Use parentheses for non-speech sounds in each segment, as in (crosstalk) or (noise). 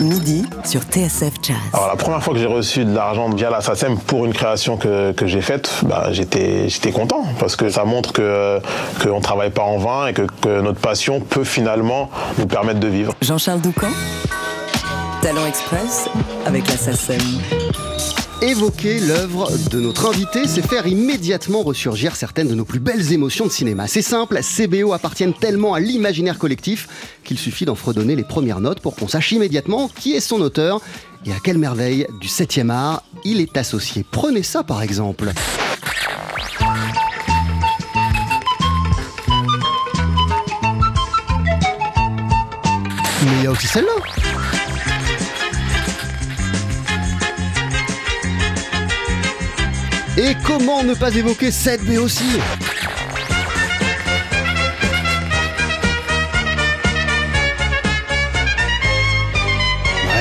Midi sur TSF Jazz. Alors la première fois que j'ai reçu de l'argent via la SACEM pour une création que, que j'ai faite, bah, j'étais, j'étais content parce que ça montre que qu'on ne travaille pas en vain et que, que notre passion peut finalement nous permettre de vivre. Jean-Charles Doucan Talent Express avec la SACEM. Évoquer l'œuvre de notre invité, c'est faire immédiatement ressurgir certaines de nos plus belles émotions de cinéma. C'est simple, ces BO appartiennent tellement à l'imaginaire collectif qu'il suffit d'en fredonner les premières notes pour qu'on sache immédiatement qui est son auteur et à quelle merveille du 7e art il est associé. Prenez ça par exemple. Mais il y a aussi celle-là. Et comment ne pas évoquer cette B aussi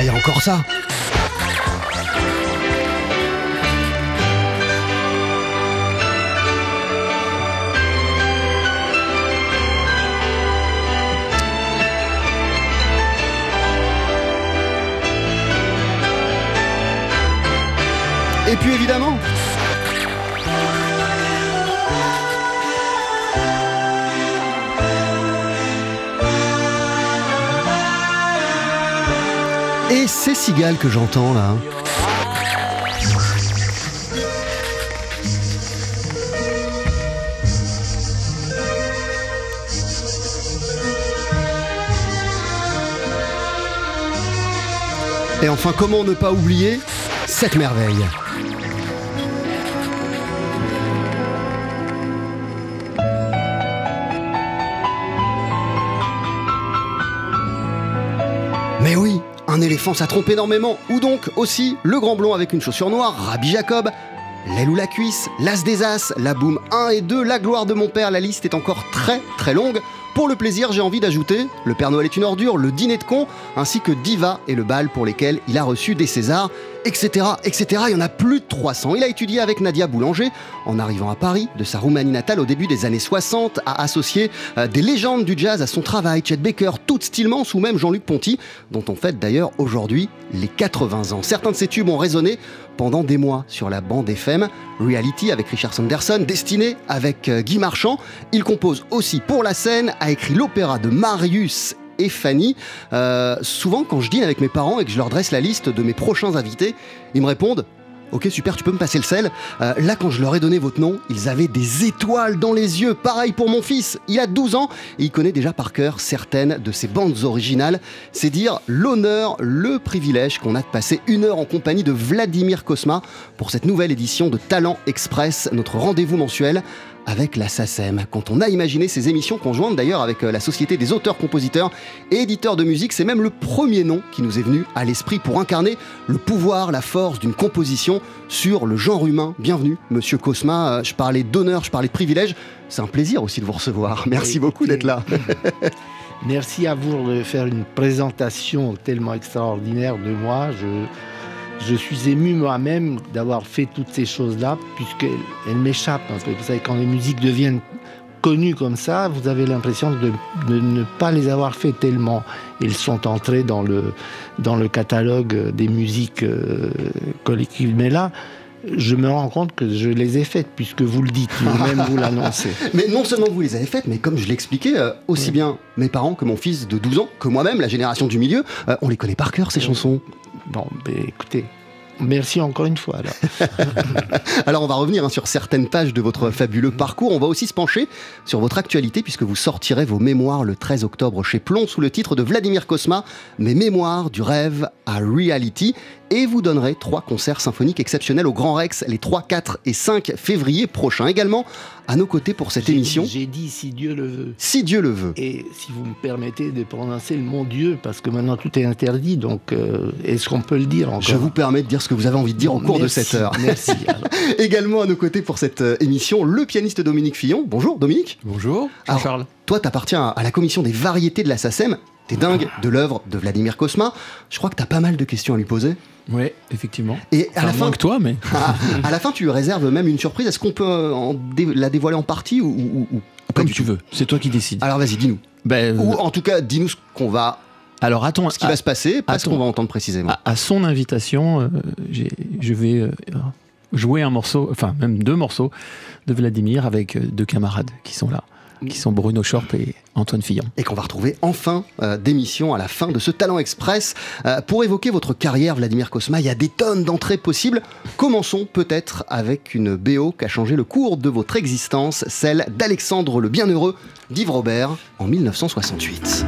il y a encore ça. Et puis évidemment, Et c'est Cigale que j'entends là. Et enfin, comment ne pas oublier cette merveille un éléphant ça trompe énormément. Ou donc aussi le grand blond avec une chaussure noire, Rabbi Jacob. L'aile ou la cuisse, l'as des as, la boum 1 et 2, la gloire de mon père, la liste est encore très très longue. Pour le plaisir, j'ai envie d'ajouter Le Père Noël est une ordure, Le Dîner de con, ainsi que Diva et le bal pour lesquels il a reçu des Césars, etc., etc. Il y en a plus de 300. Il a étudié avec Nadia Boulanger. En arrivant à Paris, de sa Roumanie natale au début des années 60, a associé euh, des légendes du jazz à son travail. Chet Baker, Toots Stillman ou même Jean-Luc Ponty, dont on fête d'ailleurs aujourd'hui les 80 ans. Certains de ces tubes ont résonné pendant des mois sur la bande FM. Reality avec Richard Sanderson, Destiné avec euh, Guy Marchand. Il compose aussi pour la scène, a écrit l'opéra de Marius et Fanny. Euh, souvent, quand je dîne avec mes parents et que je leur dresse la liste de mes prochains invités, ils me répondent Ok, super, tu peux me passer le sel. Euh, là, quand je leur ai donné votre nom, ils avaient des étoiles dans les yeux. Pareil pour mon fils. Il a 12 ans et il connaît déjà par cœur certaines de ses bandes originales. C'est dire l'honneur, le privilège qu'on a de passer une heure en compagnie de Vladimir Kosma pour cette nouvelle édition de Talent Express, notre rendez-vous mensuel avec la SACEM. Quand on a imaginé ces émissions conjointes d'ailleurs avec euh, la Société des auteurs, compositeurs et éditeurs de musique, c'est même le premier nom qui nous est venu à l'esprit pour incarner le pouvoir, la force d'une composition sur le genre humain. Bienvenue, monsieur Cosma. Euh, Je parlais d'honneur, je parlais de privilège. C'est un plaisir aussi de vous recevoir. (laughs) Merci beaucoup d'être là. (laughs) Merci à vous de faire une présentation tellement extraordinaire de moi. Je, je suis ému moi-même d'avoir fait toutes ces choses-là, puisqu'elles elles m'échappent un peu. Vous savez, quand les musiques deviennent connues comme ça, vous avez l'impression de, de ne pas les avoir fait tellement. Elles sont entrées dans le, dans le catalogue des musiques euh, collectives. Mais là, je me rends compte que je les ai faites, puisque vous le dites, vous-même vous l'annoncez. (laughs) Mais non seulement vous les avez faites, mais comme je l'expliquais, euh, aussi bien mes parents que mon fils de 12 ans, que moi-même, la génération du milieu, euh, on les connaît par cœur, ces chansons. Bon, ben, écoutez, merci encore une fois. (laughs) Alors. On va revenir hein, sur certaines pages de votre fabuleux parcours. On va aussi se pencher sur votre actualité puisque vous sortirez vos mémoires le 13 octobre chez Plomb sous le titre de Vladimir Kosma, Mes mémoires du rêve à reality. Et vous donnerez trois concerts symphoniques exceptionnels au Grand Rex les 3, 4 et 5 février prochains. Également à nos côtés pour cette émission, J'ai dit si Dieu le veut. si Dieu le veut. Et si vous me permettez de prononcer le mot Dieu, parce que maintenant tout est interdit, donc euh, est-ce qu'on peut le dire encore? Je vous permets de dire ce que vous avez envie de dire au cours de cette heure. Merci. (laughs) Également à nos côtés pour cette euh, émission, le pianiste Dominique Fillon. Bonjour Dominique. Bonjour, Alors, Jean-Charles. Toi, tu appartiens à la commission des variétés de la SACEM. t'es dingue de l'œuvre de Vladimir Kosma. Je crois que t'as pas mal de questions à lui poser. Ouais, effectivement. Et à Enfin, la fin, moins que toi, mais. à, (laughs) à la fin, tu réserves même une surprise. Est-ce qu'on peut euh, en dé- la dévoiler en partie ou, Comme tu veux. C'est toi qui décides. Alors vas-y, dis-nous. Ben, euh, Ou en tout cas, dis-nous ce qu'on va, alors attends, ce qui va se passer, pas ce qu'on va entendre précisément. à, à son invitation, euh, je vais euh, jouer un morceau, enfin même deux morceaux de Vladimir avec deux camarades qui sont là, qui sont Bruno Schorp et Antoine Fillon. et qu'on va retrouver en fin euh, d'émission à la fin de ce Talent Express. Euh, pour évoquer votre carrière, Vladimir Kosma, il y a des tonnes d'entrées possibles. Commençons peut-être avec une BO qui a changé le cours de votre existence, celle d'Alexandre le Bienheureux d'Yves Robert en 1968.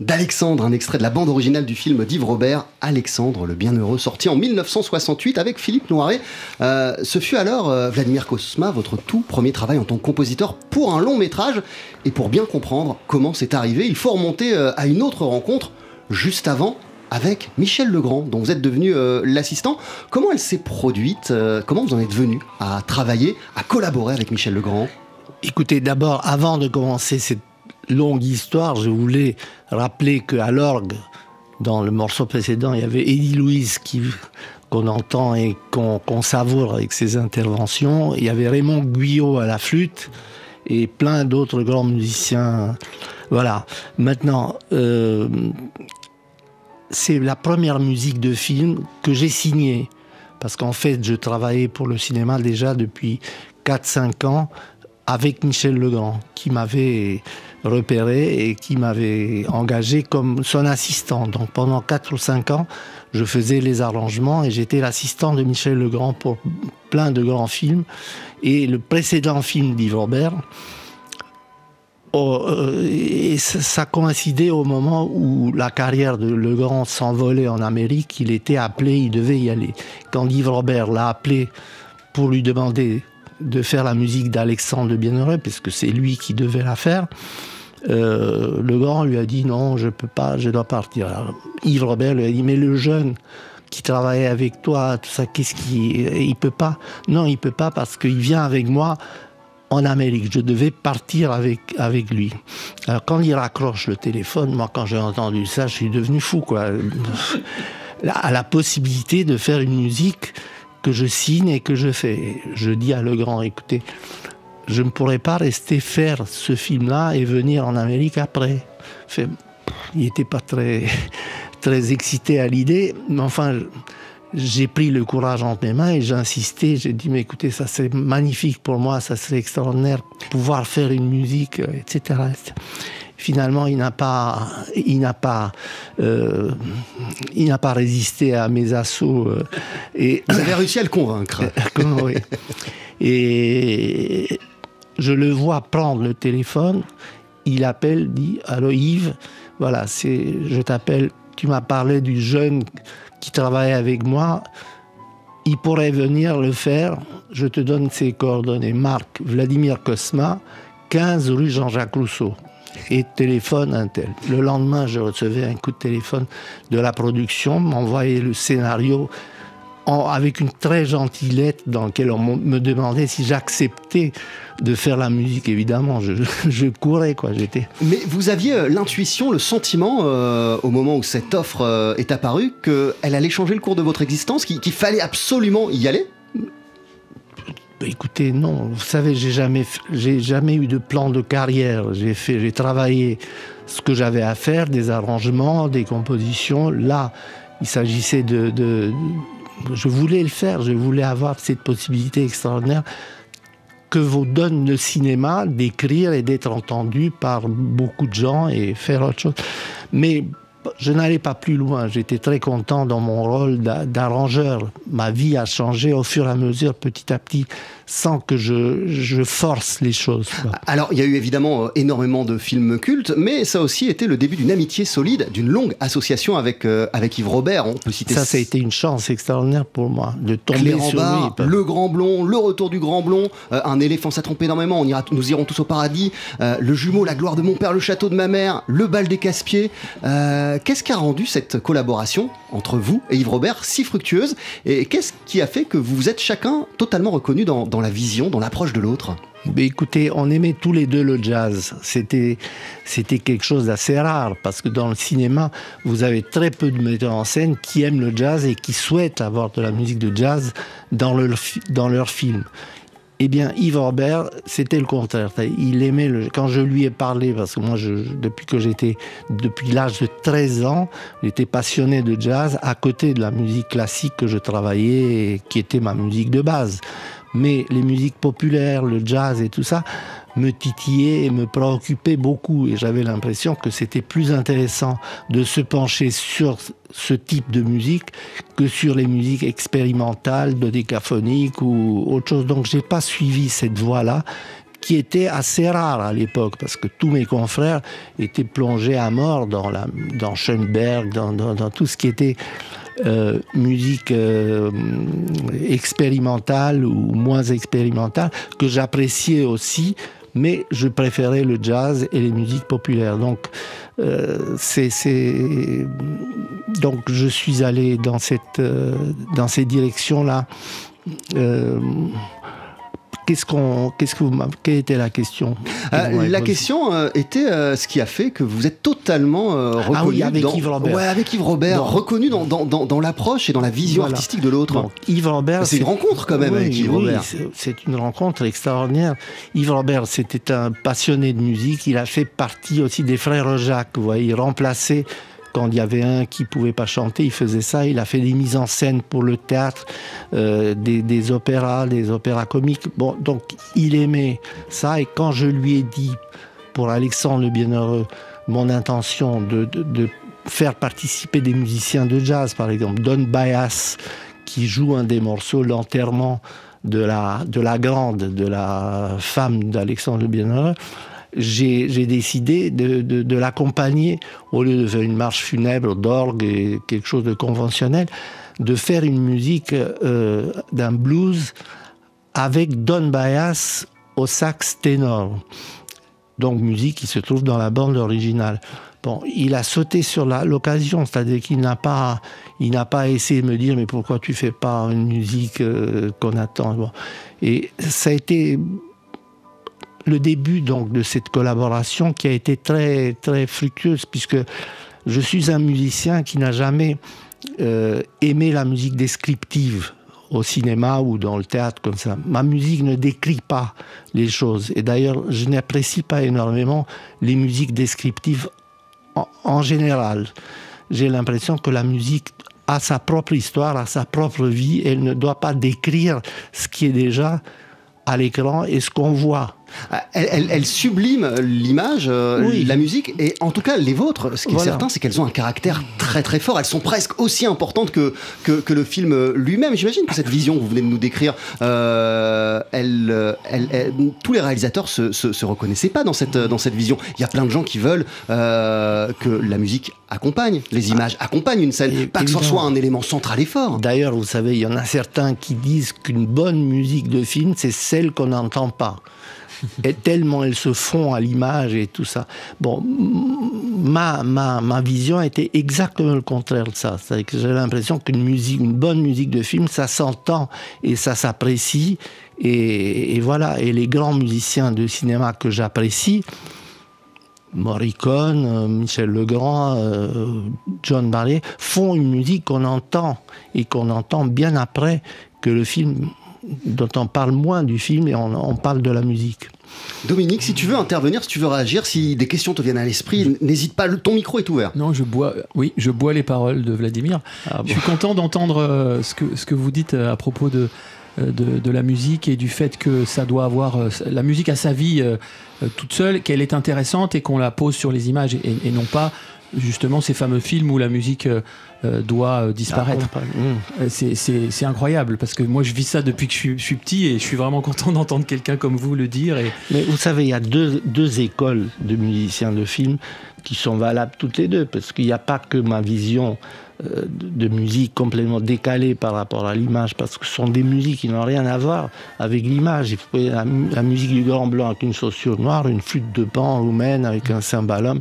D'Alexandre, un extrait de la bande originale du film d'Yves Robert, Alexandre le Bienheureux, sorti en 1968 avec Philippe Noiret. Euh, ce fut alors, euh, Vladimir Kosma, votre tout premier travail en tant que compositeur pour un long métrage. Et pour bien comprendre comment c'est arrivé, il faut remonter euh, à une autre rencontre juste avant avec Michel Legrand, dont vous êtes devenu l'assistant. Comment elle s'est produite Comment vous en êtes venu à travailler, à collaborer avec Michel Legrand? Écoutez, d'abord, avant de commencer cette longue histoire, je voulais rappeler qu'à l'orgue, dans le morceau précédent, il y avait Eddie Louise qu'on entend et qu'on qu'on savoure avec ses interventions. Il y avait Raymond Guyot à la flûte et plein d'autres grands musiciens. Voilà. Maintenant, euh, c'est la première musique de film que j'ai signée. Parce qu'en fait, je travaillais pour le cinéma déjà depuis 4-5 ans avec Michel Legrand, qui m'avait repéré et qui m'avait engagé comme son assistant. Donc pendant 4 ou 5 ans, je faisais les arrangements et j'étais l'assistant de Michel Legrand pour plein de grands films. Et le précédent film d'Yves Robert, Oh, euh, et ça, coïncidait au moment où la carrière de Legrand s'envolait en Amérique. Il était appelé, il devait y aller. Quand Yves Robert l'a appelé pour lui demander de faire la musique d'Alexandre Bienheureux, parce que c'est lui qui devait la faire, euh, Legrand lui a dit non, je peux pas, je dois partir. Alors, Yves Robert lui a dit mais le jeune qui travaillait avec toi, tout ça, qu'est-ce qui, il peut pas? Non, il peut pas parce qu'il vient avec moi en Amérique. Je devais partir avec, avec lui. Alors quand il raccroche le téléphone, moi quand j'ai entendu ça, je suis devenu fou. Quoi. (laughs) À la possibilité de faire une musique que je signe et que je fais. Je dis à Legrand, écoutez, je ne pourrais pas rester faire ce film-là et venir en Amérique après. Fait, il n'était pas très, (laughs) très excité à l'idée, mais enfin, j'ai pris le courage entre mes mains et j'ai insisté. J'ai dit, mais écoutez, ça serait magnifique pour moi, ça serait extraordinaire, pouvoir faire une musique, euh, etc. Finalement, il n'a pas, il n'a pas, euh, il n'a pas résisté à mes assauts. euh, et Vous avez réussi à le convaincre. (laughs) oui. Et je le vois prendre le téléphone, il appelle, dit Allô Yves, voilà, c'est, je t'appelle, tu m'as parlé du jeune qui travaille avec moi, il pourrait venir le faire, je te donne ses coordonnées. Marc Vladimir Kosma, 15 rue Jean-Jacques Rousseau. Et téléphone un tel. Le lendemain, je recevais un coup de téléphone de la production, m'envoyait le scénario en- avec une très gentille lettre dans laquelle on me demandait si j'acceptais de faire la musique. Évidemment, je, (laughs) je courais, quoi. J'étais. Mais vous aviez euh, l'intuition, le sentiment, euh, au moment où cette offre euh, est apparue, qu'elle allait changer le cours de votre existence, qu'il fallait absolument y aller? Bah, écoutez, non. Vous savez, j'ai jamais, j'ai jamais eu de plan de carrière. J'ai fait, j'ai travaillé ce que j'avais à faire, des arrangements, des compositions. Là, il s'agissait de, de- je voulais le faire. Je voulais avoir cette possibilité extraordinaire que vous donne le cinéma d'écrire et d'être entendu par beaucoup de gens et faire autre chose. Mais je n'allais pas plus loin. J'étais très content dans mon rôle d'a- d'arrangeur. Ma vie a changé au fur et à mesure, petit à petit, sans que je, je force les choses. quoi. Alors, il y a eu évidemment euh, énormément de films cultes, mais ça a aussi été le début d'une amitié solide, d'une longue association avec, euh, avec Yves Robert. On peut citer Ça, ça a été une chance extraordinaire pour moi de tomber sur barre, lui. le grand blond, le retour du grand blond, euh, un éléphant ça trompe énormément, on ira, nous irons tous au paradis, le jumeau, la gloire de mon père, le château de ma mère, le bal des casse-pieds. Qu'est-ce qui a rendu cette collaboration entre vous et Yves Robert si fructueuse? Et qu'est-ce qui a fait que vous vous êtes chacun totalement reconnus dans, dans la vision, dans l'approche de l'autre écoutez, on aimait tous les deux le jazz. C'était, c'était quelque chose d'assez rare parce que dans le cinéma, vous avez très peu de metteurs en scène qui aiment le jazz et qui souhaitent avoir de la musique de jazz dans dans leur film. Eh bien, Yves Robert, c'était le contraire. Il aimait le. Quand je lui ai parlé, parce que moi, depuis que j'étais, depuis l'âge de 13 ans, j'étais passionné de jazz à côté de la musique classique que je travaillais et qui était ma musique de base. Mais les musiques populaires, le jazz et tout ça, me titillaient et me préoccupaient beaucoup. Et j'avais l'impression que c'était plus intéressant de se pencher sur ce type de musique que sur les musiques expérimentales, dodécaphoniques ou autre chose. Donc j'ai pas suivi cette voie-là qui était assez rare à l'époque, parce que tous mes confrères étaient plongés à mort dans, la, dans Schoenberg, dans, dans, dans tout ce qui était euh, musique euh, expérimentale ou moins expérimentale, que j'appréciais aussi, mais je préférais le jazz et les musiques populaires. Donc, euh, c'est, donc je suis allé dans cette, dans ces directions-là. Qu'est-ce qu'on, qu'est-ce que vous, quelle était la question? Euh, La question euh, était euh, ce qui a fait que vous êtes totalement reconnu Ah oui, avec dans, Yves Robert. Ouais, avec Yves Robert, Dans- reconnu dans, dans, dans, l'approche et dans la vision Voilà. artistique de l'autre. Yves Robert, C'est une rencontre quand même Oui, avec Yves oui, Robert. c'est- C'est une rencontre extraordinaire. Yves Robert, c'était un passionné de musique. Il a fait partie aussi des frères Jacques. Vous voyez, il remplaçait quand il y avait un qui pouvait pas chanter, il faisait ça. Il a fait des mises en scène pour le théâtre, euh, des, opéras, des opéras comiques. Donc il aimait ça. Et quand je lui ai dit pour Alexandre le Bienheureux mon intention de, faire participer des musiciens de jazz, par exemple Don Bias, qui joue un des morceaux, l'enterrement de la grande, de la femme d'Alexandre le Bienheureux, j'ai décidé de, l'accompagner, au lieu de faire une marche funèbre d'orgue et quelque chose de conventionnel, de faire une musique euh, d'un blues avec Don Bias au sax ténor. Donc musique qui se trouve dans la bande originale. Bon, il a sauté sur l'occasion, c'est-à-dire qu'il n'a pas, il n'a pas essayé de me dire mais pourquoi tu fais pas une musique euh, qu'on attend? Et ça a été le début donc de cette collaboration qui a été très très fructueuse puisque je suis un musicien qui n'a jamais euh, aimé la musique descriptive au cinéma ou dans le théâtre comme ça. Ma musique ne décrit pas les choses et d'ailleurs je n'apprécie pas énormément les musiques descriptives en, en général. J'ai l'impression que la musique a sa propre histoire, a sa propre vie. Elle ne doit pas décrire ce qui est déjà à l'écran et ce qu'on voit. Ah, Elle, sublime l'image, euh, la musique, et en tout cas les vôtres. Ce qui est certain, c'est qu'elles ont un caractère très très fort. Elles sont presque aussi importantes que, que, le film lui-même. J'imagine que cette vision que vous venez de nous décrire, euh, elle, tous les réalisateurs se, se, reconnaissaient pas dans cette, dans cette vision. Il y a plein de gens qui veulent euh, que la musique accompagne, les images accompagnent une scène, pas que ce soit un élément central et fort. D'ailleurs, vous savez, il y en a certains qui disent qu'une bonne musique de film, c'est celle qu'on n'entend pas et tellement elles se font à l'image et tout ça. Bon, ma, ma, ma vision était exactement le contraire de ça. C'est que j'ai l'impression qu'une musique, une bonne musique de film, ça s'entend et ça s'apprécie. Et, voilà. Et les grands musiciens de cinéma que j'apprécie, Morricone, euh, Michel Legrand, euh, John Barry, font une musique qu'on entend et qu'on entend bien après que le film dont on parle moins du film et on, parle de la musique. Dominique, si tu veux intervenir, si tu veux réagir, si des questions te viennent à l'esprit, n'hésite pas, ton micro est ouvert. Non, je bois, oui, je bois les paroles de Vladimir. Ah je suis content d'entendre euh, ce, que, ce que vous dites euh, à propos de, euh, de, la musique et du fait que ça doit avoir la musique a sa vie toute seule, qu'elle est intéressante et qu'on la pose sur les images et non pas justement ces fameux films où la musique euh, euh, doit euh, disparaître. Ah, c'est incroyable parce que moi je vis ça depuis que je suis, petit et je suis vraiment content (laughs) d'entendre quelqu'un comme vous le dire. Et... Mais vous savez, il y a deux, deux écoles de musiciens de films qui sont valables toutes les deux parce qu'il n'y a pas que ma vision euh, de musique complètement décalée par rapport à l'image, parce que ce sont des musiques qui n'ont rien à voir avec l'image. La, la musique du Grand Blanc avec une chaussure noire, une flûte de pan roumaine avec un cymbalum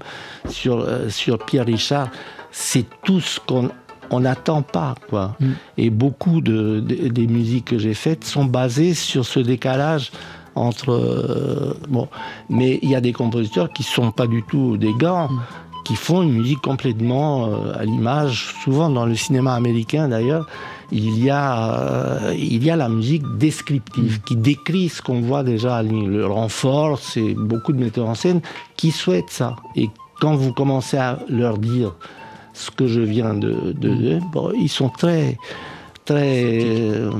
sur, euh, sur Pierre Richard, c'est tout ce qu'on on n'attend pas. Quoi. Mm. Et beaucoup de, des musiques que j'ai faites sont basées sur ce décalage entre... Euh, bon, mais il y a des compositeurs qui ne sont pas du tout des gants. Mm qui font une musique complètement euh, à l'image. Souvent dans le cinéma américain d'ailleurs, il y a, euh, il y a la musique descriptive qui décrit ce qu'on voit déjà Le renforce et beaucoup de metteurs en scène qui souhaitent ça. Et quand vous commencez à leur dire ce que je viens de, de, ils sont très très euh,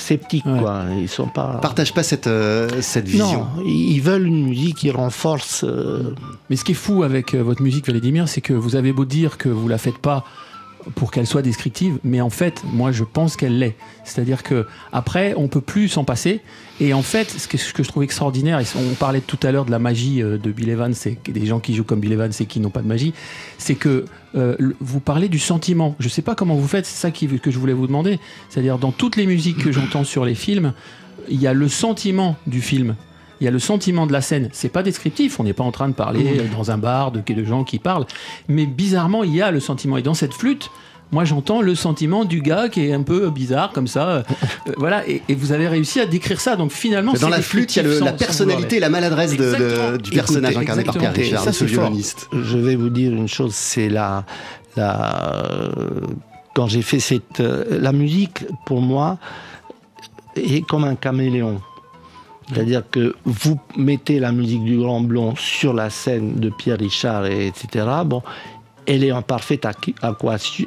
sceptiques. Quoi. Ils sont pas. Partagent pas cette, euh, cette vision. Non, ils veulent une musique qui renforce. Euh, Mais ce qui est fou avec votre musique, Vladimir, c'est que vous avez beau dire que vous la faites pas pour qu'elle soit descriptive, mais en fait, moi, je pense qu'elle l'est. C'est-à-dire que après, on peut plus s'en passer. Et en fait, ce que, ce que je trouve extraordinaire, et on parlait tout à l'heure de la magie euh, de Bill Evans, des gens qui jouent comme Bill Evans et qui n'ont pas de magie, c'est que euh, vous parlez du sentiment. Je ne sais pas comment vous faites, c'est ça que je voulais vous demander. C'est-à-dire, dans toutes les musiques que j'entends sur les films, il y a le sentiment du film il y a le sentiment de la scène. C'est pas descriptif, on n'est pas en train de parler dans un bar de, de gens qui parlent, mais bizarrement, il y a le sentiment. Et dans cette flûte, moi j'entends le sentiment du gars qui est un peu bizarre comme ça. Euh, voilà, et, vous avez réussi à décrire ça. Donc finalement, dans la flûte, il y a la personnalité, la maladresse du personnage incarné par Pierre Richard, ce violoniste. Je vais vous dire une chose, c'est la, la quand j'ai fait cette euh, la musique pour moi est comme un caméléon. C'est-à-dire que vous mettez la musique du Grand Blond sur la scène de Pierre Richard, et etc. Bon, elle est en parfaite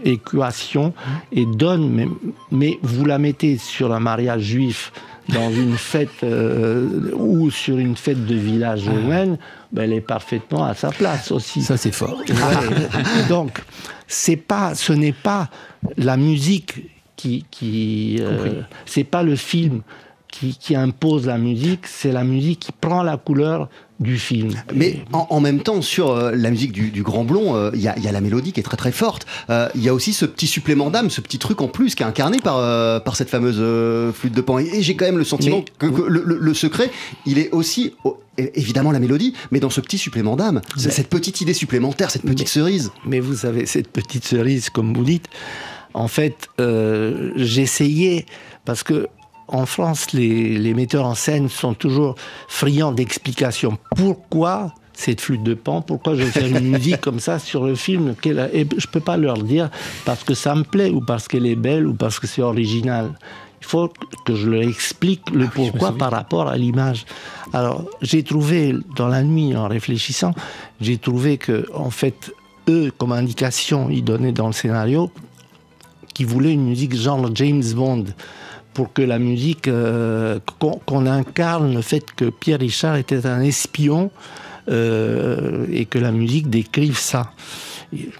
équation et donne, mais, vous la mettez sur un mariage juif dans (laughs) une fête euh, ou sur une fête de village humaine, ben, elle est parfaitement à sa place aussi. Ça c'est fort. (laughs) donc c'est pas, ce n'est pas la musique qui, qui euh, c'est pas le film qui, impose la musique, c'est la musique qui prend la couleur du film. Mais en, même temps, sur euh, la musique du, Grand Blond, euh, il y, a la mélodie qui est très très forte. Euh, il y a aussi ce petit supplément d'âme, ce petit truc en plus qui est incarné par, par cette fameuse flûte de pan. Et, j'ai quand même le sentiment que, le, secret, il est aussi évidemment la mélodie, mais dans ce petit supplément d'âme, cette petite idée supplémentaire, cette petite cerise. Mais vous savez, cette petite cerise, comme vous dites, en fait, j'essayais parce que en France, les, metteurs en scène sont toujours friands d'explications. Pourquoi cette flûte de pan? Pourquoi je vais faire une musique comme ça sur le film? Et je peux pas leur dire parce que ça me plaît ou parce qu'elle est belle ou parce que c'est original. Il faut que je leur explique le ah pourquoi par rapport à l'image. Alors, j'ai trouvé, dans la nuit, en réfléchissant, j'ai trouvé que, en fait, eux, comme indication, ils donnaient dans le scénario qui voulait une musique genre James Bond pour que la musique, euh, qu'on incarne le fait que Pierre Richard était un espion euh, et que la musique décrive ça.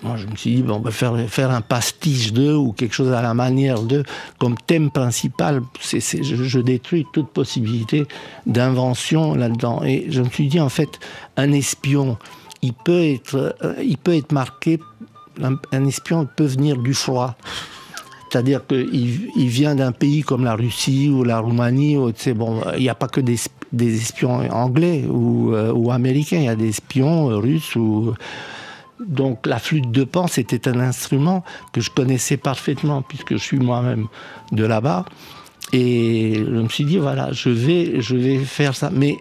Moi, je me suis dit, bon, on va faire, faire un pastiche d'eux ou quelque chose à la manière d'eux. Comme thème principal, je, je détruis toute possibilité d'invention là-dedans. Et je me suis dit, en fait, un espion, il peut être, euh, il peut être marqué, un, un espion peut venir du froid. C'est-à-dire qu'il il vient d'un pays comme la Russie ou la Roumanie, sais, bon, il n'y a pas que des, sp- des espions anglais ou, euh, ou américains, il y a des espions euh, russes ou... Donc la flûte de pan, c'était un instrument que je connaissais parfaitement puisque je suis moi-même de là-bas. Et je me suis dit, voilà, je vais, je vais faire ça. Mais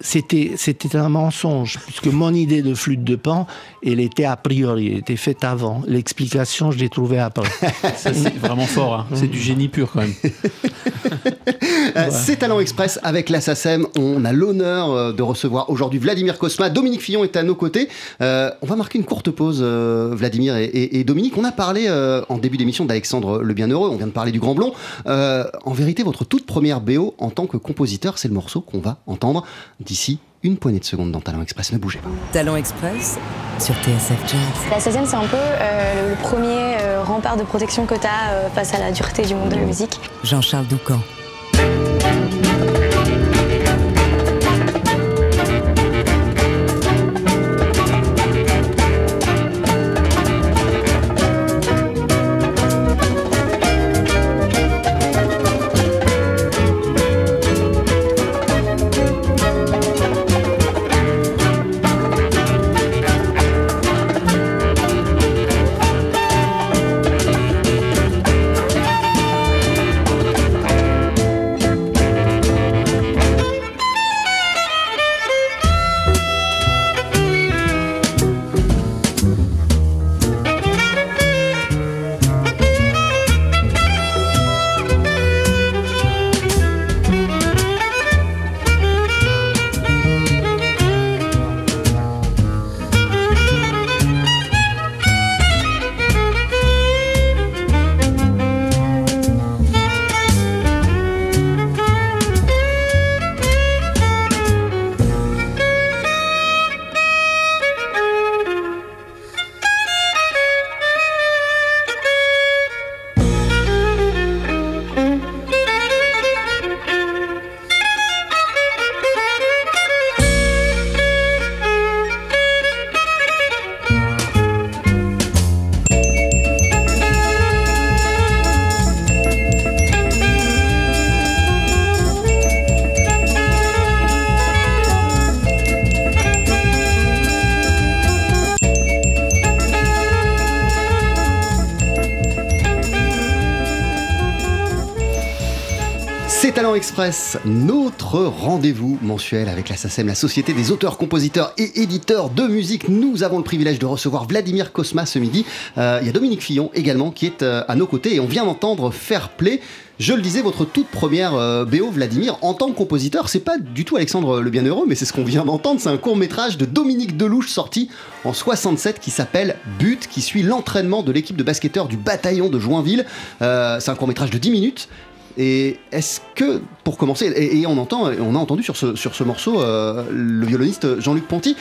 c'était, c'était un mensonge, puisque mon idée de flûte de pan, elle était a priori, elle était faite avant. L'explication, je l'ai trouvée après. (laughs) Ça, c'est vraiment fort. hein. C'est du génie pur quand même. (laughs) Euh, C'est Talent Express avec la SACEM. On a l'honneur euh, de recevoir aujourd'hui Vladimir Kosma. Dominique Fillon est à nos côtés. Euh, on va marquer une courte pause, euh, Vladimir et, et- et Dominique. On a parlé euh, en début d'émission d'Alexandre le Bienheureux. On vient de parler du Grand Blond. Euh, en vérité, votre toute première BO en tant que compositeur, c'est le morceau qu'on va entendre d'ici une poignée de secondes dans Talent Express. Ne bougez pas. Talent Express sur TSF Jazz. La 16e, c'est un peu euh, le, premier euh, rempart de protection que tu as face à la dureté du monde de la musique. Jean-Charles Doucan. Notre rendez-vous mensuel avec la SACEM, la Société des auteurs, compositeurs et éditeurs de musique. Nous avons le privilège de recevoir Vladimir Kosma ce midi. Euh, Il y a Dominique Fillon également qui est euh, à nos côtés et on vient d'entendre Fair Play. Je le disais, votre toute première euh, BO, Vladimir, en tant que compositeur, c'est pas du tout Alexandre le Bienheureux, mais c'est ce qu'on vient d'entendre. C'est un court métrage de Dominique Delouche sorti en 67 qui s'appelle But, qui suit l'entraînement de l'équipe de basketteurs du bataillon de Joinville. C'est un court métrage de 10 minutes. Et est-ce que, pour commencer, et, on entend, on a entendu sur ce, sur ce morceau euh, le violoniste Jean-Luc Ponty,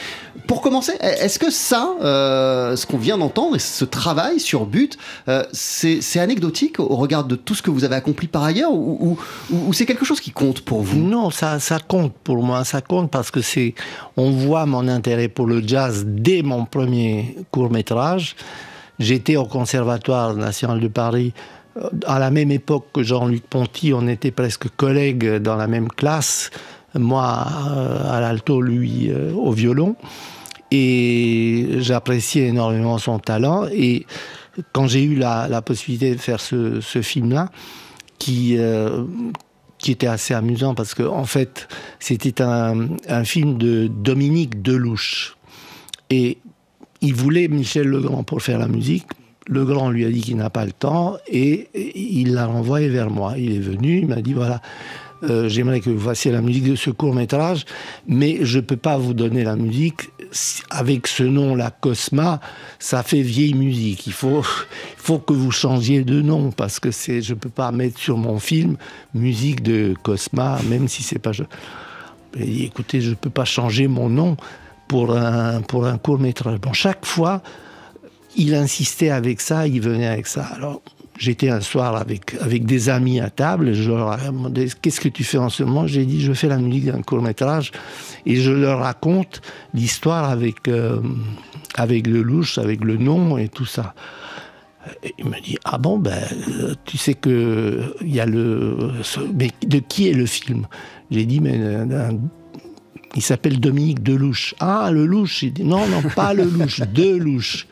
pour commencer, est-ce que ça, euh, ce qu'on vient d'entendre, ce travail sur but, euh, c'est anecdotique au regard de tout ce que vous avez accompli par ailleurs, ou, c'est quelque chose qui compte pour vous? Non, ça, ça compte pour moi, ça compte parce que c'est, on voit mon intérêt pour le jazz dès mon premier court métrage. J'étais au Conservatoire national de Paris à la même époque que Jean-Luc Ponty, on était presque collègues dans la même classe. Moi euh, à l'alto, lui euh, au violon. Et j'appréciais énormément son talent. Et quand j'ai eu la, possibilité de faire ce, film-là, qui, euh, qui était assez amusant parce que en fait c'était un film de Dominique Delouche et il voulait Michel Legrand pour faire la musique. Legrand lui a dit qu'il n'a pas le temps et il l'a renvoyé vers moi. Il est venu, il m'a dit voilà, euh, j'aimerais que vous fassiez la musique de ce court métrage, mais je ne peux pas vous donner la musique. Avec ce nom-là, Cosma, ça fait vieille musique. Il faut, faut que vous changiez de nom, parce que c'est, je ne peux pas mettre sur mon film musique de Cosma, même si c'est pas... Je... écoutez, je ne peux pas changer mon nom pour un, pour un court métrage. Bon, chaque fois, il insistait avec ça, il venait avec ça. Alors, J'étais un soir avec, avec des amis à table, je leur ai demandé qu'est-ce que tu fais en ce moment? J'ai dit je fais la musique d'un court métrage et je leur raconte l'histoire avec, euh, avec le louche, avec le nom et tout ça. Il me dit ah bon ben tu sais que il y a le mais de qui est le film? J'ai dit mais il s'appelle Dominique Delouche. Ah le louche non non pas le louche, Delouche.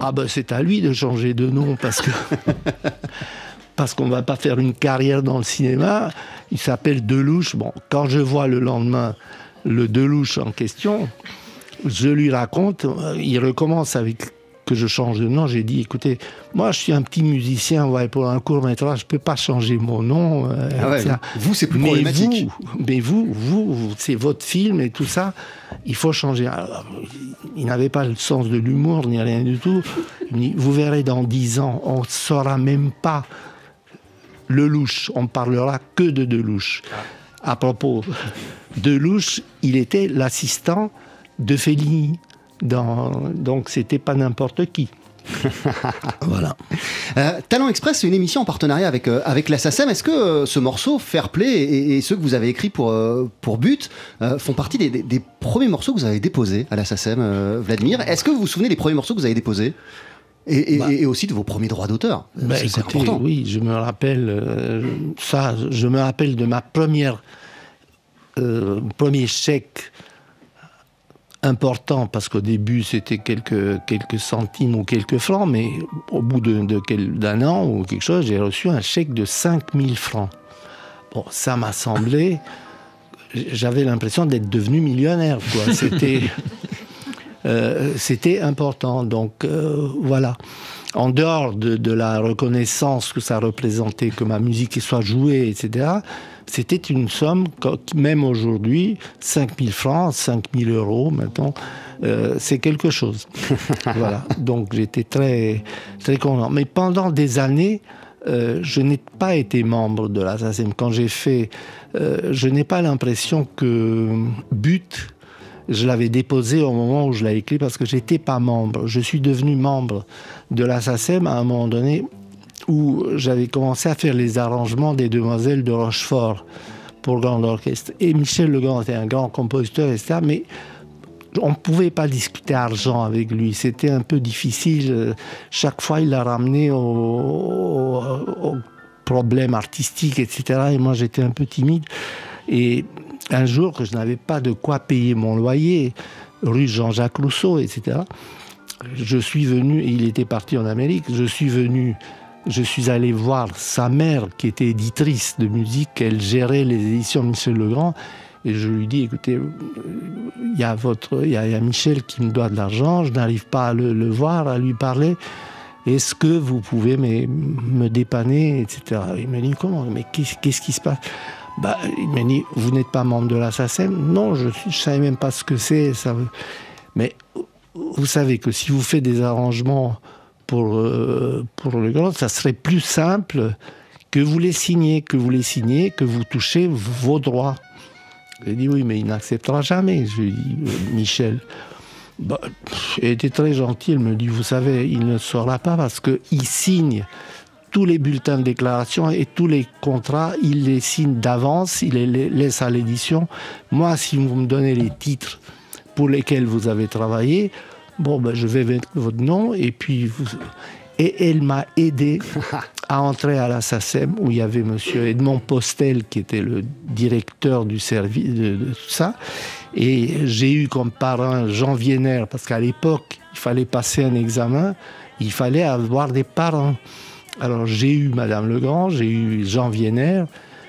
Ah ben c'est à lui de changer de nom parce que (laughs) parce qu'on va pas faire une carrière dans le cinéma. Il s'appelle Delouche. Bon, quand je vois le lendemain le Delouche en question, je lui raconte, euh, il recommence avec que je change de nom, j'ai dit, écoutez, moi je suis un petit musicien, ouais, pour un court métrage, je peux pas changer mon nom. Euh, ah vous, c'est plus mais problématique. Vous, mais vous, vous, c'est votre film et tout ça, il faut changer. il n'avait pas le sens de l'humour ni rien du tout. Vous verrez dans dix ans, on ne saura même pas le louche, on parlera que de Delouche. À propos de Louche, il était l'assistant de Fellini. Dans, donc c'était pas n'importe qui. (laughs) voilà. Euh, Talent Express, c'est une émission en partenariat avec, euh, avec la SACEM. Est-ce que euh, ce morceau, Fair Play, et, ceux que vous avez écrits pour, pour But, font partie des, premiers morceaux que vous avez déposés à la SACEM, Vladimir? Est-ce que vous vous souvenez des premiers morceaux que vous avez déposés? Et, bah. aussi de vos premiers droits d'auteur bah, C'est important. Oui, je me rappelle ça. Je me rappelle de ma première premier chèque important parce qu'au début c'était quelques, quelques centimes ou quelques francs, mais au bout d'un de, an ou quelque chose, j'ai reçu un chèque de 5000 francs. Bon, ça m'a semblé. J'avais l'impression d'être devenu millionnaire. (laughs) C'était, euh, c'était important. Donc euh, voilà. En dehors de, de, la reconnaissance que ça représentait, que ma musique soit jouée, etc., c'était une somme, même aujourd'hui, 5 000 francs, 5 000 euros maintenant, euh, c'est quelque chose. (laughs) voilà. Donc j'étais très, très content. Mais pendant des années, euh, je n'ai pas été membre de la Quand j'ai fait, euh, je n'ai pas l'impression que But, je l'avais déposé au moment où je l'ai écrit parce que j'étais pas membre. Je suis devenu membre de la SACEM à un moment donné où j'avais commencé à faire les arrangements des Demoiselles de Rochefort pour le grand orchestre. Et Michel Legrand était un grand compositeur, etc. Mais on ne pouvait pas discuter argent avec lui. C'était un peu difficile. Chaque fois, il l'a ramené au, problème artistique, etc. Et moi, j'étais un peu timide. Et un jour, que je n'avais pas de quoi payer mon loyer, rue Jean-Jacques Rousseau, etc., je suis venu, il était parti en Amérique, je suis venu je suis allé voir sa mère, qui était éditrice de musique, elle gérait les éditions Michel Legrand, et je lui dis, écoutez, il y a a Michel qui me doit de l'argent, je n'arrive pas à le, voir, à lui parler. Est-ce que vous pouvez me, me dépanner, etc. Il me dit, comment Mais qu'est-ce qui se passe? Bah, Il m'a dit, vous n'êtes pas membre de la Non, je ne savais même pas ce que c'est. Mais vous savez que si vous faites des arrangements pour, euh, pour le grand, ça serait plus simple que vous les signez, que vous les signez, que vous touchez vos droits. J'ai dit oui, mais il n'acceptera jamais. Je lui dis, euh, Michel. Bah, elle était très gentille, elle me dit, vous savez, il ne sera pas parce qu'il signe tous les bulletins de déclaration et tous les contrats, il les signe d'avance, il les laisse à l'édition. Moi, si vous me donnez les titres pour lesquels vous avez travaillé, Bon, ben, je vais mettre votre nom et puis Et elle m'a aidé (laughs) à entrer à la SACEM où il y avait monsieur Edmond Postel qui était le directeur du service de, tout ça. Et j'ai eu comme parrain Jean Vienner parce qu'à l'époque, il fallait passer un examen, il fallait avoir des parents. Alors j'ai eu Madame Legrand, j'ai eu Jean Vienner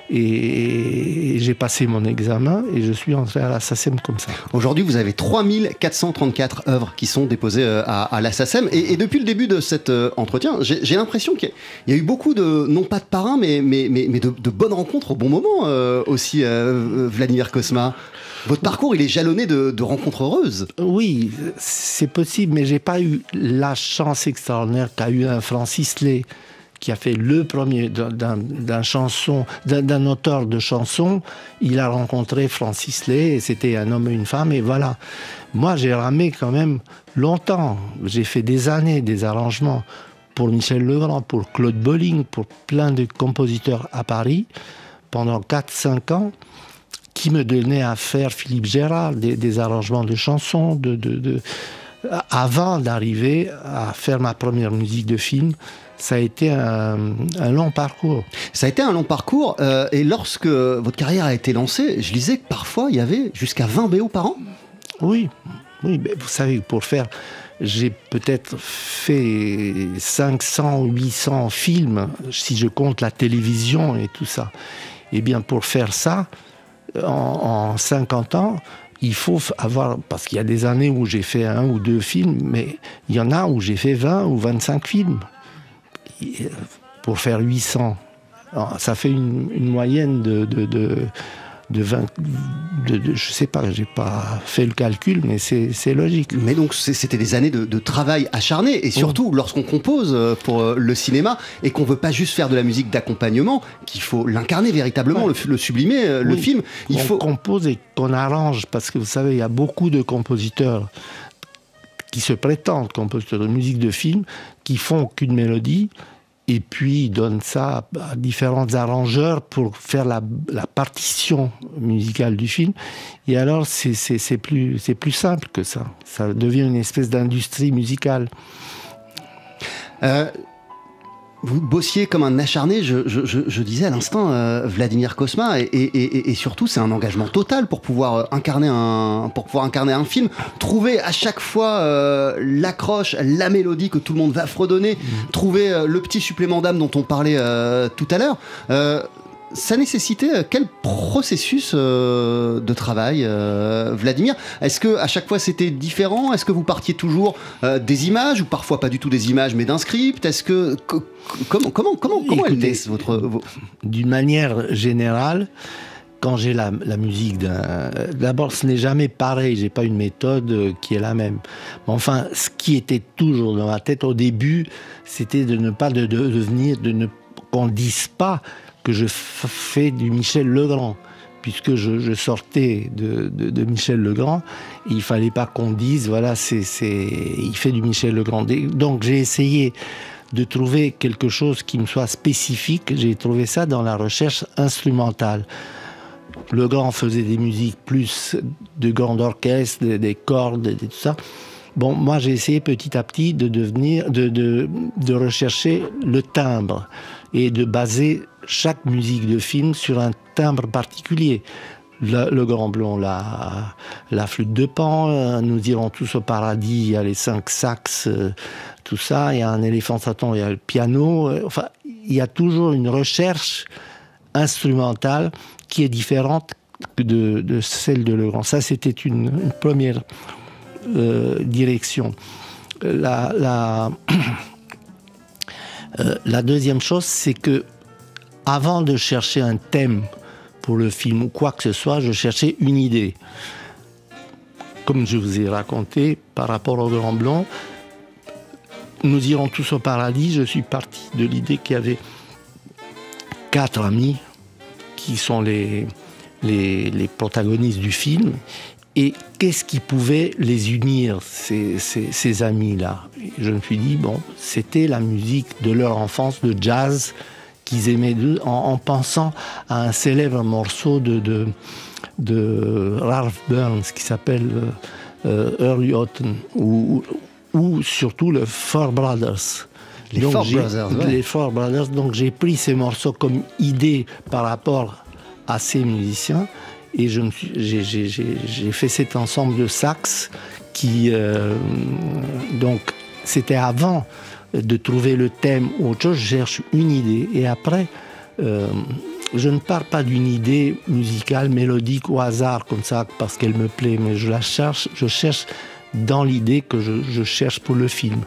Et, j'ai passé mon examen et je suis entré à la SACEM comme ça. Aujourd'hui, vous avez 3434 œuvres qui sont déposées euh, à, la SACEM. Et, depuis le début de cet euh, entretien, j'ai l'impression qu'il y, a eu beaucoup de, non pas de parrains, mais, mais, mais, de, bonnes rencontres au bon moment euh, aussi, Vladimir Kosma. Votre parcours, il est jalonné de, rencontres heureuses. Oui, c'est possible, mais j'ai pas eu la chance extraordinaire qu'a eu un Francis Lay qui a fait le premier d'un chanson, d'un auteur de chansons. Il a rencontré Francis Lay, c'était un homme et une femme, et voilà. Moi, j'ai ramé quand même longtemps. J'ai fait des années des arrangements pour Michel Legrand, pour Claude Bolling, pour plein de compositeurs à Paris pendant 4-5 ans qui me donnaient à faire Philippe Gérard, des, arrangements de chansons, de, de avant d'arriver à faire ma première musique de film ça a été un, long parcours. Ça a été un long parcours. Euh, et lorsque votre carrière a été lancée, je lisais que parfois il y avait jusqu'à 20 BO par an. Oui, oui. Mais vous savez, pour faire, j'ai peut-être fait 500 ou 800 films, si je compte la télévision et tout ça. Eh bien, pour faire ça, en, en 50 ans, il faut avoir, parce qu'il y a des années où j'ai fait un ou deux films, mais il y en a où j'ai fait 20 ou 25 films pour faire 800. ça fait une, moyenne de, de, de, de 20. De, je sais pas, j'ai pas fait le calcul, mais c'est logique. Mais donc, c'était des années de, travail acharné, et surtout lorsqu'on compose euh, pour euh, le cinéma et qu'on veut pas juste faire de la musique d'accompagnement, qu'il faut l'incarner véritablement, le, sublimer, euh, le film. Il on faut compose et qu'on arrange, parce que vous savez, il y a beaucoup de compositeurs qui se prétendent compositeurs de musique de film, qui font qu'une mélodie, et puis ils donnent ça à différents arrangeurs pour faire la, partition musicale du film. Et alors c'est plus, plus simple que ça. Ça devient une espèce d'industrie musicale. Euh, vous bossiez comme un acharné, je, disais à l'instant, euh, Vladimir Kosma, et, surtout c'est un engagement total pour pouvoir euh, incarner un, pour pouvoir incarner un film, trouver à chaque fois euh, l'accroche, la mélodie que tout le monde va fredonner, mmh. trouver le petit supplément d'âme dont on parlait tout à l'heure ça nécessitait euh, quel processus euh, de travail, euh, Vladimir? Est-ce que à chaque fois c'était différent? Est-ce que vous partiez toujours des images ou parfois pas du tout des images mais d'un script? Est-ce que comment comment comment comment elle laisse votre d'une manière générale quand j'ai la, musique d'un. D'abord, ce n'est jamais pareil, j'ai pas une méthode qui est la même. Mais enfin, ce qui était toujours dans ma tête au début, c'était de ne pas de, devenir, de ne qu'on dise pas que je fais du Michel Legrand puisque je, sortais de, Michel Legrand, il fallait pas qu'on dise voilà c'est il fait du Michel Legrand. Donc j'ai essayé de trouver quelque chose qui me soit spécifique. J'ai trouvé ça dans la recherche instrumentale. Legrand faisait des musiques plus de grand orchestre, des, cordes, et tout ça. Bon, moi j'ai essayé petit à petit de devenir, de, de, de rechercher le timbre et de baser chaque musique de film sur un timbre particulier. Le, Grand Blond, la, flûte de Pan, euh, nous irons tous au paradis, il y a les cinq sax, euh, tout ça, il y a un éléphant Satan, il y a le piano, euh, enfin, il y a toujours une recherche instrumentale qui est différente de, celle de Legrand. Ça, c'était une, première direction. (clears throat) La deuxième chose, c'est que avant de chercher un thème pour le film ou quoi que ce soit, je cherchais une idée. Comme je vous ai raconté par rapport au Grand Blanc, nous irons tous au paradis. Je suis parti de l'idée qu'il y avait quatre amis qui sont les, les, protagonistes du film. Et qu'est-ce qui pouvait les unir, ces, ces amis-là? Je me suis dit, bon, c'était la musique de leur enfance, de jazz, qu'ils aimaient en, pensant à un célèbre morceau de, de, Ralph Burns qui s'appelle euh, Early Autumn ou, ou, surtout le Four Brothers. Les Four Brothers, Les Four Brothers. Donc j'ai pris ces morceaux comme idée par rapport à ces musiciens et j'ai fait cet ensemble de sax qui euh, donc c'était avant de trouver le thème ou autre chose, je cherche une idée. Et après, euh, je ne pars pas d'une idée musicale, mélodique au hasard comme ça parce qu'elle me plaît, mais je la cherche, je cherche dans l'idée que je, je cherche pour le film.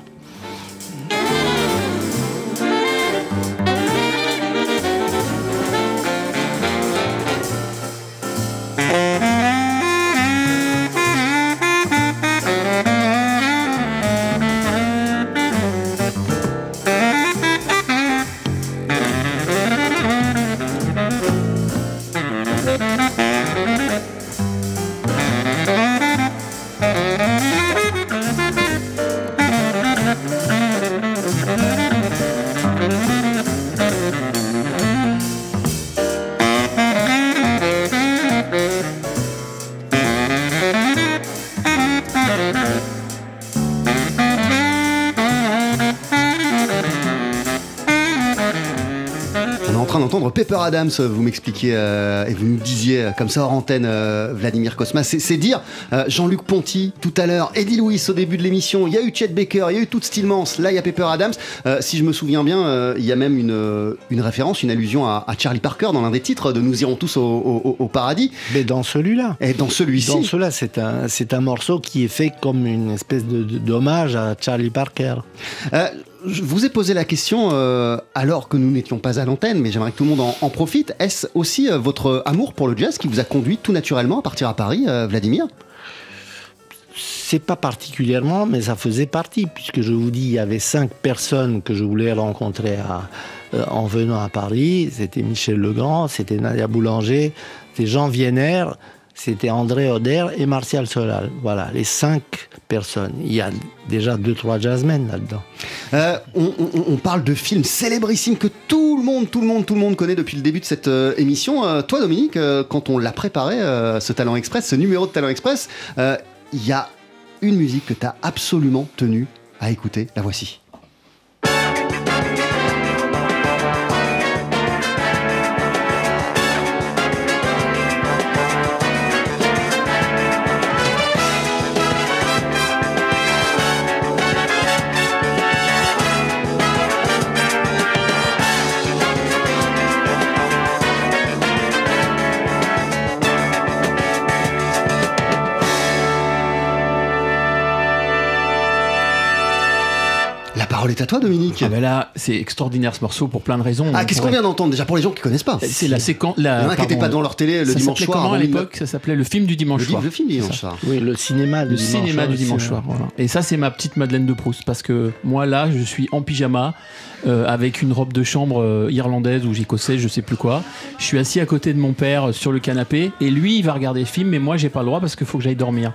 Pepper Adams, vous m'expliquiez euh, et vous nous disiez euh, comme ça hors antenne, euh, Vladimir Kosma. C'est dire, euh, Jean-Luc Ponty tout à l'heure, Eddie Louis au début de l'émission, il y a eu Chet Baker, il y a eu Toots Stillmans, là il y a Pepper Adams. Euh, si je me souviens bien, euh, il y a même une, euh, une référence, une allusion à, à Charlie Parker dans l'un des titres de Nous irons tous au, au- au paradis. Mais dans celui-là. Et dans celui-ci. Dans cela, c'est un, un morceau qui est fait comme une espèce de, de- d'hommage à Charlie Parker. Je vous ai posé la question euh, alors que nous n'étions pas à l'antenne, mais j'aimerais que tout le monde en, profite. Est-ce aussi euh, votre amour pour le jazz qui vous a conduit tout naturellement à partir à Paris, euh, Vladimir? C'est pas particulièrement, mais ça faisait partie, puisque je vous dis, il y avait cinq personnes que je voulais rencontrer en venant à Paris. C'était Michel Legrand, c'était Nadia Boulanger, c'était Jean Vienner, c'était André Oder et Martial Solal. Voilà, les cinq personnes. Il y a déjà deux, trois jazzmen là-dedans. Euh, on, parle de films célébrissimes que tout le monde, tout le monde, tout le monde connaît depuis le début de cette euh, émission. Euh, toi, Dominique, quand on l'a préparé, ce Talent Express, ce numéro de Talent Express, il y a une musique que tu as absolument tenu à écouter. La voici. Toi, Dominique. Ah ben là, c'est extraordinaire ce morceau pour plein de raisons. Ah, qu'est-ce qu'on vient d'entendre déjà pour les gens qui connaissent pas C'est la séquence. La, Il y en a qui pardon, étaient pas devant leur télé le ça dimanche soir. Comment à l'époque Ça s'appelait le film du dimanche Le, soir. le film du dimanche soir. Oui, le cinéma. Le cinéma du dimanche soir. voilà. Et ça, c'est ma petite Madeleine de Proust. Parce que moi, là, je suis en pyjama, euh, avec une robe de chambre euh, irlandaise ou écossaise, je sais plus quoi. Je suis assis à côté de mon père euh, sur le canapé. Et lui, il va regarder le film, mais moi, j'ai pas le droit parce qu'il faut que j'aille dormir.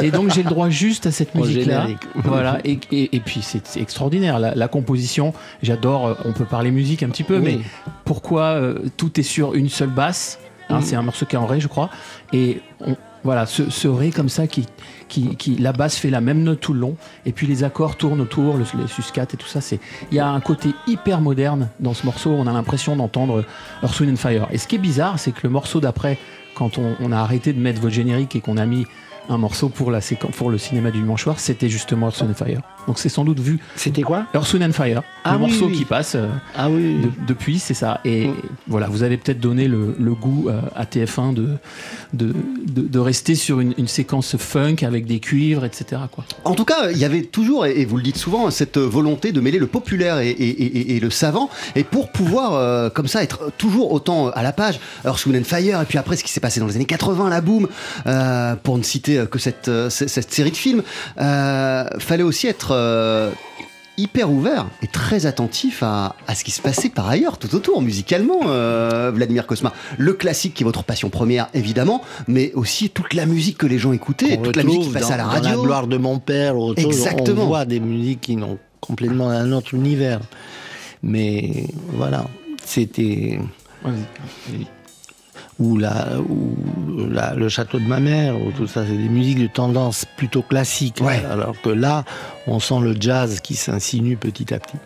Et donc, j'ai le droit juste à cette musique-là. générique. Voilà. Et, et- et puis, c'est c'est extraordinaire. La, la composition, j'adore. euh, On peut parler musique un petit peu, Oui. mais pourquoi euh, tout est sur une seule basse? Hein. C'est un morceau qui est en ré, je crois. Et on- voilà, ce, ce ré comme ça, qui, qui, qui- la basse fait la même note tout le long, et puis les accords tournent autour, le, les sus-4 et tout ça. C'est, il y a un côté hyper moderne dans ce morceau. On a l'impression d'entendre Earth, Wind and Fire. Et ce qui est bizarre, c'est que le morceau d'après, quand on, on a arrêté de mettre votre générique et qu'on a mis un morceau pour la séquence, pour le cinéma du dimanche soir, c'était justement Earth, Wind and Fire. Donc c'est sans doute vu C'était quoi? Earth, Wind and Fire, Ah le oui, morceau oui. qui passe. euh, Ah oui. de- depuis, c'est ça. Et Mm. voilà, vous avez peut-être donné le, le goût euh, à TF1 de, de, de, de rester sur une, une séquence funk avec des cuivres, etc. Quoi. En tout cas, il y avait toujours, et vous le dites souvent, cette volonté de mêler le populaire et, et- et- et le savant, et pour pouvoir, euh, comme ça, être toujours autant à la page. Earth, Wind and Fire, et puis après, ce qui s'est passé dans les années 80, la boom, pour ne citer que cette, cette, cette série de films, fallait aussi être euh, hyper ouvert et très attentif à, à ce qui se passait par ailleurs, tout autour, musicalement, euh, Vladimir Kosma. Le classique qui est votre passion première, évidemment, mais aussi toute la musique que les gens écoutaient, toute la musique qui passait à la radio. Dans la gloire de mon père, chose, Exactement. on voit des musiques qui n'ont complètement un autre univers. Mais voilà, c'était ou la, ou la- le château de ma mère, ou tout ça, c'est des musiques de tendance plutôt classique. Ouais. Alors que là, on sent le jazz qui s'insinue petit à petit.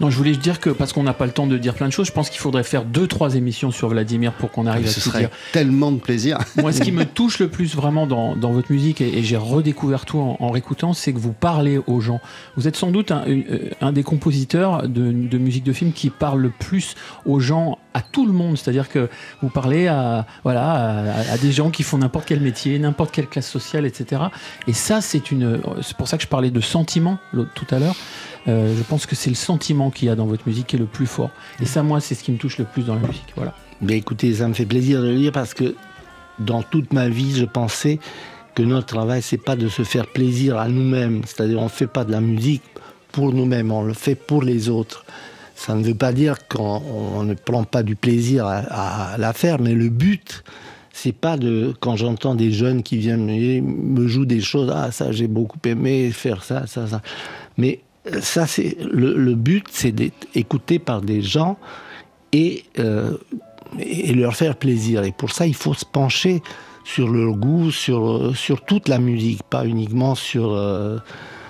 Non, je voulais dire que, parce qu'on n'a pas le temps de dire plein de choses, je pense qu'il faudrait faire deux, trois émissions sur Vladimir pour qu'on arrive à Ce tout serait dire. tellement de plaisir. (laughs) Moi, ce qui me (laughs) touche le plus vraiment dans, dans votre musique, et, et j'ai redécouvert tout en, en réécoutant, c'est que vous parlez aux gens. Vous êtes sans doute un, euh, un des compositeurs de, de musique de film qui parle le plus aux gens à tout le monde. C'est-à-dire que vous parlez à, voilà, à, à des gens qui font n'importe quel métier, n'importe quelle classe sociale, etc. Et ça, c'est une, c'est pour ça que je parlais de sentiment tout à l'heure. Euh, je pense que c'est le sentiment qu'il y a dans votre musique qui est le plus fort. Et ça, moi, c'est ce qui me touche le plus dans la musique. Voilà. Écoutez, ça me fait plaisir de le dire parce que dans toute ma vie, je pensais que notre travail, c'est pas de se faire plaisir à nous-mêmes. C'est-à-dire, on fait pas de la musique pour nous-mêmes, on le fait pour les autres. Ça ne veut pas dire qu'on on ne prend pas du plaisir à, à la faire, mais le but, c'est pas de quand j'entends des jeunes qui viennent me, me jouent des choses, ah ça j'ai beaucoup aimé faire ça, ça, ça. Mais ça c'est le, le but, c'est d'être écouté par des gens et euh, et leur faire plaisir. Et pour ça, il faut se pencher sur leur goût, sur, sur toute la musique, pas uniquement sur, euh,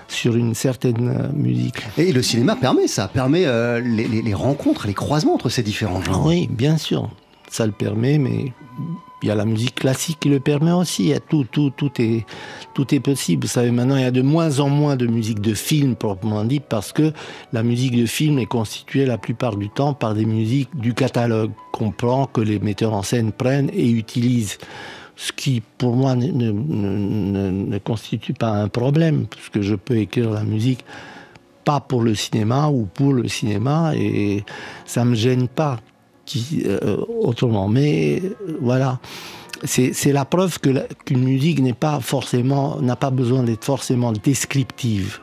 sur une certaine euh, musique. Et le cinéma permet ça, permet euh, les, les- les rencontres, les croisements entre ces différents genres. Oui, bien sûr, ça le permet, mais il y a la musique classique qui le permet aussi. Il y a tout, tout, tout est, tout est possible. Vous savez, maintenant, il y a de moins en moins de musique de film proprement dit, parce que la musique de film est constituée la plupart du temps par des musiques du catalogue qu'on prend, que les metteurs en scène prennent et utilisent. Ce qui, pour moi, ne, ne- ne- ne constitue pas un problème, parce que je peux écrire la musique pas pour le cinéma ou pour le cinéma et ça me gêne pas euh, autrement. Mais euh, voilà, c'est la preuve qu'une musique n'est pas forcément n'a pas besoin d'être forcément descriptive,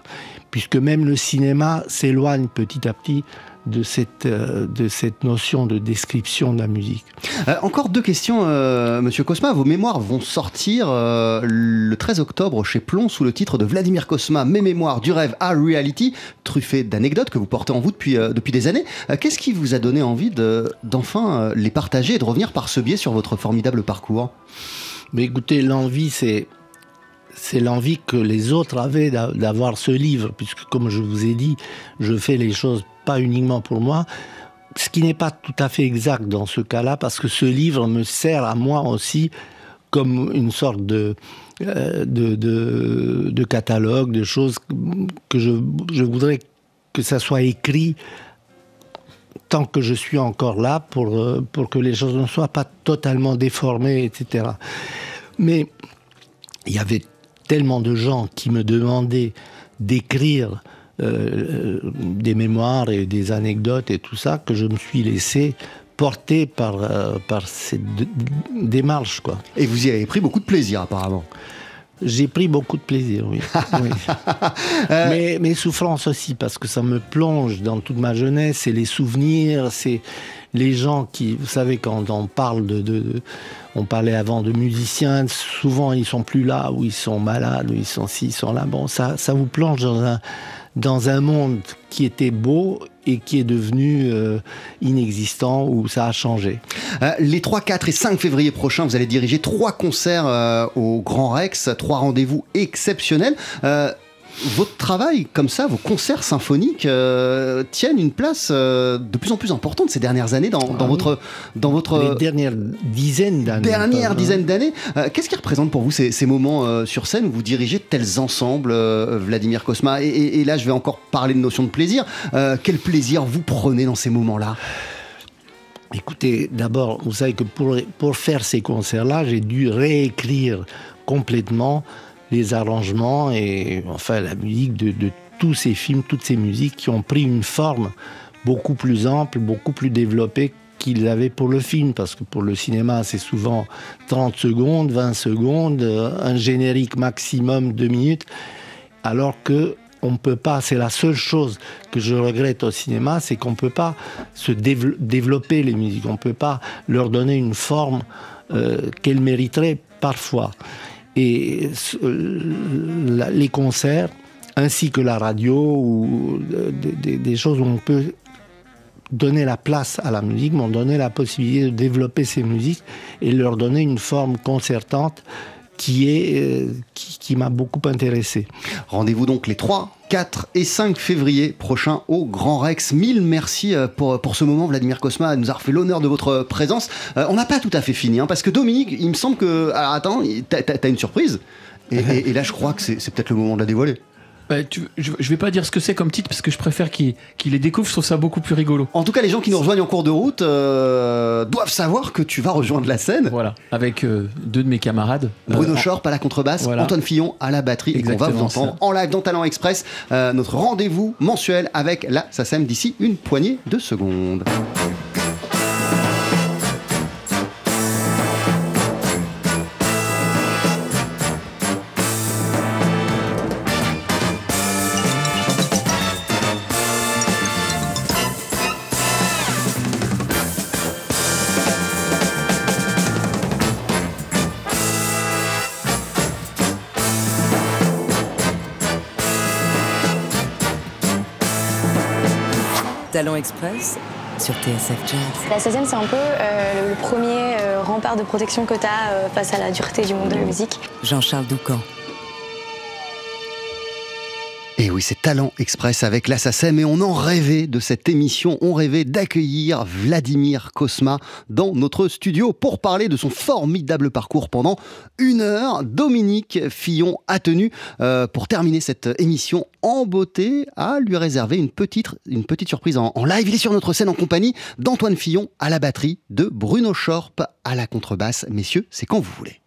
puisque même le cinéma s'éloigne petit à petit de cette euh, de cette notion de description de la musique. Euh, encore deux questions, euh, Monsieur Cosma. Vos mémoires vont sortir euh, le 13 octobre chez Plomb sous le titre de Vladimir Cosma, Mes mémoires du rêve à reality, truffé d'anecdotes que vous portez en vous depuis, euh, depuis des années. Euh, Qu'est-ce qui vous a donné envie de- d'enfin euh, les partager et de revenir par ce biais sur votre formidable parcours? Mais écoutez, l'envie, c'est c'est l'envie que les autres avaient d'a- d'avoir ce livre, puisque comme je vous ai dit, je fais les choses pas uniquement pour moi, ce qui n'est pas tout à fait exact dans ce cas-là, parce que ce livre me sert à moi aussi comme une sorte de, euh, de catalogue, de choses que je, je voudrais que ça soit écrit tant que je suis encore là pour, euh, pour que les choses ne soient pas totalement déformées, etc. Mais il y avait tellement de gens qui me demandaient d'écrire euh, euh, des mémoires et des anecdotes et tout ça que je me suis laissé porter par, euh, par cette démarche. Quoi. Et vous y avez pris beaucoup de plaisir apparemment. J'ai pris beaucoup de plaisir, oui. (laughs) Oui. mais, mais souffrance aussi, parce que ça me plonge dans toute ma jeunesse, c'est les souvenirs, c'est les gens qui, vous savez, quand on parle de, de- de- on parlait avant de musiciens, souvent ils sont plus là, ou ils sont malades, ou ils sont ci, ils sont là. Bon, ça, ça vous plonge dans un, dans un monde qui était beau et qui est devenu euh, inexistant, où ça a changé. Euh, les 3, 4 et 5 février prochains, vous allez diriger trois concerts euh, au Grand Rex, trois rendez-vous exceptionnels. Votre travail, comme ça, vos concerts symphoniques euh, tiennent une place euh, de plus en plus importante ces dernières années dans, dans Ah oui. votre, dans votre Les dernières dizaines d'années. dernière dizaine d'années. Euh, Qu'est-ce qui représente pour vous ces, ces moments sur scène où vous dirigez tels ensembles, Vladimir Kosma et, et- et là, je vais encore parler de notion de plaisir. Quel plaisir vous prenez dans ces moments-là? Écoutez, d'abord, vous savez que pour, pour faire ces concerts-là, j'ai dû réécrire complètement les arrangements et enfin la musique de, tous ces films, toutes ces musiques qui ont pris une forme beaucoup plus ample, beaucoup plus développée qu'ils avaient pour le film, parce que pour le cinéma, c'est souvent 30 secondes, 20 secondes, euh, un générique maximum 2 minutes, alors que on ne peut pas, c'est la seule chose que je regrette au cinéma, c'est qu'on ne peut pas se dév- développer les musiques, on ne peut pas leur donner une forme euh, qu'elles mériteraient parfois. Et la- les concerts, ainsi que la radio, ou euh, des choses où on peut donner la place à la musique, m'ont donné la possibilité de développer ces musiques et leur donner une forme concertante qui, est, euh, qui, qui m'a beaucoup intéressé. Rendez-vous donc les 3, 4 et 5 février prochains au Grand Rex. Mille merci euh, pour, pour ce moment, Vladimir Kosma, nous a refait l'honneur de votre présence. Euh, on n'a pas tout à fait fini, hein, parce que Dominique, il me semble que. Alors attends, t'as t'as une surprise. Et, (laughs) et- et là, je crois que c'est peut-être le moment de la dévoiler. Bah, tu- je, je vais pas dire ce que c'est comme titre parce que je préfère qu'il qu'il les découvre. Je trouve ça beaucoup plus rigolo. En tout cas, les gens qui nous rejoignent en cours de route euh, doivent savoir que tu vas rejoindre la scène. Voilà, avec euh, deux de mes camarades. Bruno Euh, Schorp à la contrebasse, Voilà. Antoine Fillon à la batterie, et qu'on va vous entendre ça. en live dans Talent Express, euh, notre rendez-vous mensuel avec la SACEM d'ici une poignée de secondes. Talent Express sur TSF Jazz. La 16e, c'est un peu euh, le premier euh, rempart de protection que tu as face à la dureté du monde de la musique. Jean-Charles Doucan. Et oui, c'est Talent Express avec la SACEM et on en rêvait de cette émission, on rêvait d'accueillir Vladimir Kosma dans notre studio pour parler de son formidable parcours pendant une heure. Dominique Fillon a tenu, euh, pour terminer cette émission en beauté, à lui réserver une petite, une petite surprise en, en live. Il est sur notre scène en compagnie d'Antoine Fillon à la batterie, de Bruno Schorp à la contrebasse. Messieurs, c'est quand vous voulez.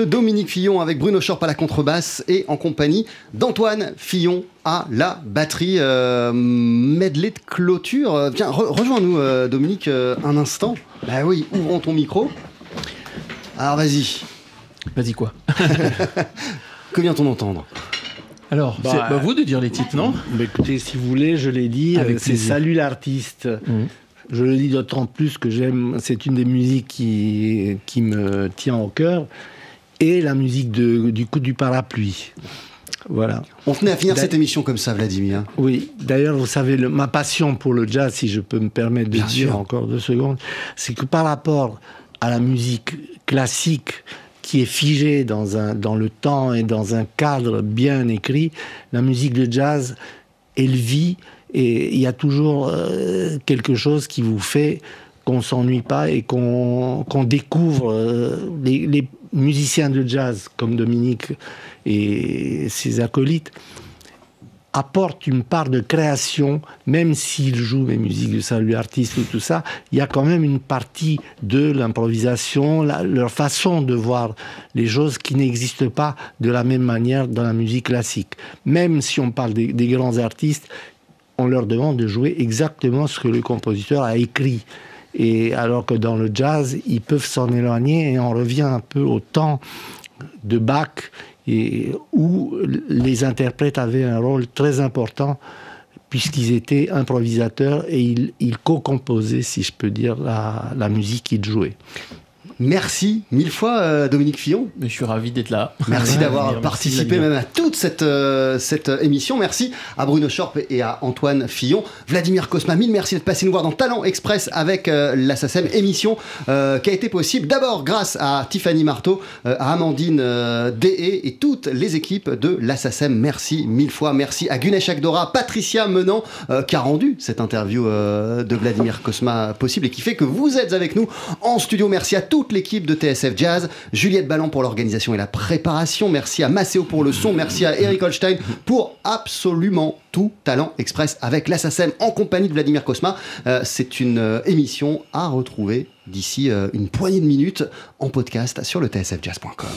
Pianiste Dominique Fillon avec Bruno Schorp à la contrebasse et en compagnie d'Antoine Fillon à la batterie. Euh, medley de clôture. Euh, Viens, re- rejoins-nous, euh, Dominique, euh, un instant. Bah oui, ouvrons ton micro. Alors vas-y, Vas-y quoi (laughs) que vient-on entendre? Alors, Bah, c'est à vous de dire les titres, non? Bah, écoutez, si vous voulez, je l'ai dit, Avec c'est. Salut l'artiste. Mhm. Je le dis d'autant plus que j'aime, c'est une des musiques qui, qui me tient au cœur, et la musique de, du coup du parapluie. Voilà. On tenait à finir cette émission comme ça, Vladimir. Oui, d'ailleurs, vous savez, le- ma passion pour le jazz, si je peux me permettre de Bien dire sûr. encore deux secondes, c'est que par rapport à la musique classique qui est figée dans, un, dans le temps et dans un cadre bien écrit, la musique de jazz, elle vit et il y a toujours euh, quelque chose qui vous fait qu'on s'ennuie pas et qu'on qu'on découvre euh, les, les musiciens de jazz comme Dominique et ses acolytes apporte une part de création, même s'il joue mes musiques de salut artiste ou tout ça, il y a quand même une partie de l'improvisation, leur façon de voir les choses qui n'existent pas de la même manière dans la musique classique. Même si on parle des grands artistes, on leur demande de jouer exactement ce que le compositeur a écrit. Et alors que dans le jazz, ils peuvent s'en éloigner et on revient un peu au temps de Bach où les interprètes avaient un rôle très important puisqu'ils étaient improvisateurs et ils, co-composaient, si je peux dire, la musique qu'ils jouaient. Merci mille fois, euh, Dominique Fillon. Mais je suis ravi d'être là. Merci d'avoir participé même à toute cette, euh, cette euh, émission. Merci à Bruno Schorp et à Antoine Fillon. Vladimir Cosma, mille merci d'être passé nous voir dans Talent Express avec euh, la SACEM, émission qui a été possible d'abord grâce à Tiffany Marteau, à Amandine Deshaies et toutes les équipes de la SACEM. Merci mille fois. Merci à Gunesh Agdora, Patricia Menant qui a rendu cette interview de Vladimir Cosma possible et qui fait que vous êtes avec nous en studio. Merci à l'équipe de TSF Jazz, Juliette Ballon pour l'organisation et la préparation. Merci à Maceo pour le son. Merci à Eric Holstein pour absolument tout Talent Express avec l'Assassin en compagnie de Vladimir Cosma. Euh, C'est une euh, émission à retrouver d'ici euh, une poignée de minutes en podcast sur le tsfjazz.com.